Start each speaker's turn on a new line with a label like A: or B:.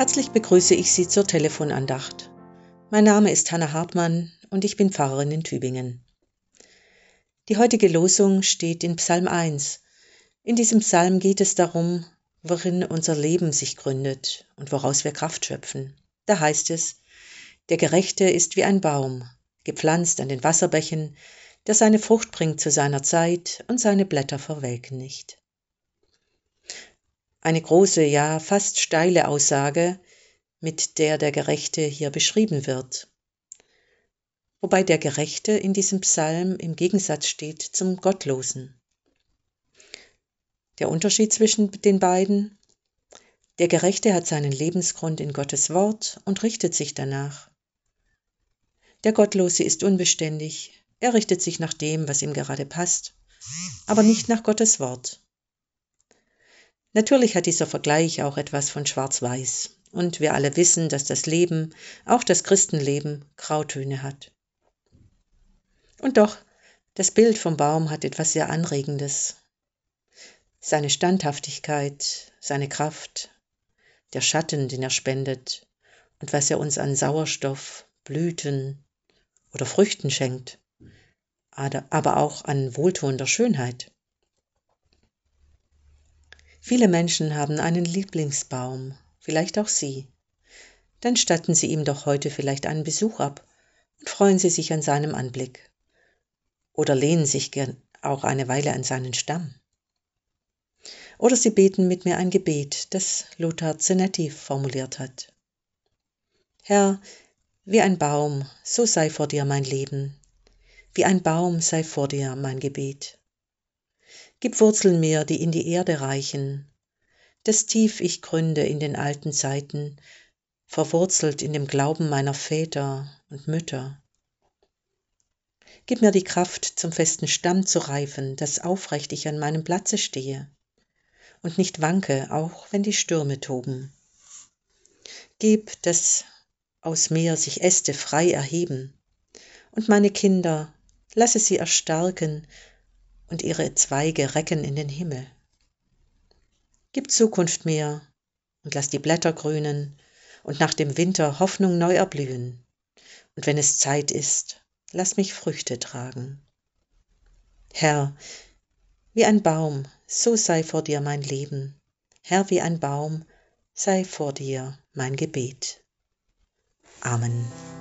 A: Herzlich begrüße ich Sie zur Telefonandacht. Mein Name ist Hanna Hartmann und ich bin Pfarrerin in Tübingen. Die heutige Losung steht in Psalm 1. In diesem Psalm geht es darum, worin unser Leben sich gründet und woraus wir Kraft schöpfen. Da heißt es, der Gerechte ist wie ein Baum, gepflanzt an den Wasserbächen, der seine Frucht bringt zu seiner Zeit und seine Blätter verwelken nicht. Eine große, ja fast steile Aussage, mit der der Gerechte hier beschrieben wird. Wobei der Gerechte in diesem Psalm im Gegensatz steht zum Gottlosen. Der Unterschied zwischen den beiden? Der Gerechte hat seinen Lebensgrund in Gottes Wort und richtet sich danach. Der Gottlose ist unbeständig, er richtet sich nach dem, was ihm gerade passt, aber nicht nach Gottes Wort. Natürlich hat dieser Vergleich auch etwas von Schwarz-Weiß. Und wir alle wissen, dass das Leben, auch das Christenleben, Grautöne hat. Und doch, das Bild vom Baum hat etwas sehr Anregendes. Seine Standhaftigkeit, seine Kraft, der Schatten, den er spendet und was er uns an Sauerstoff, Blüten oder Früchten schenkt, aber auch an wohltuender Schönheit. Viele Menschen haben einen Lieblingsbaum, vielleicht auch Sie. Dann statten Sie ihm doch heute vielleicht einen Besuch ab und freuen Sie sich an seinem Anblick. Oder lehnen sich gern auch eine Weile an seinen Stamm. Oder Sie beten mit mir ein Gebet, das Lothar Zenetti formuliert hat. Herr, wie ein Baum, so sei vor dir mein Leben, wie ein Baum sei vor dir mein Gebet. Gib Wurzeln mir, die in die Erde reichen, dass tief ich gründe in den alten Zeiten, verwurzelt in dem Glauben meiner Väter und Mütter. Gib mir die Kraft, zum festen Stamm zu reifen, dass aufrecht ich an meinem Platze stehe und nicht wanke, auch wenn die Stürme toben. Gib, dass aus mir sich Äste frei erheben, und meine Kinder, lasse sie erstarken und ihre Zweige recken in den Himmel. Gib Zukunft mir und lass die Blätter grünen und nach dem Winter Hoffnung neu erblühen. Und wenn es Zeit ist, lass mich Früchte tragen. Herr, wie ein Baum, so sei vor dir mein Leben. Herr, wie ein Baum, sei vor dir mein Gebet. Amen.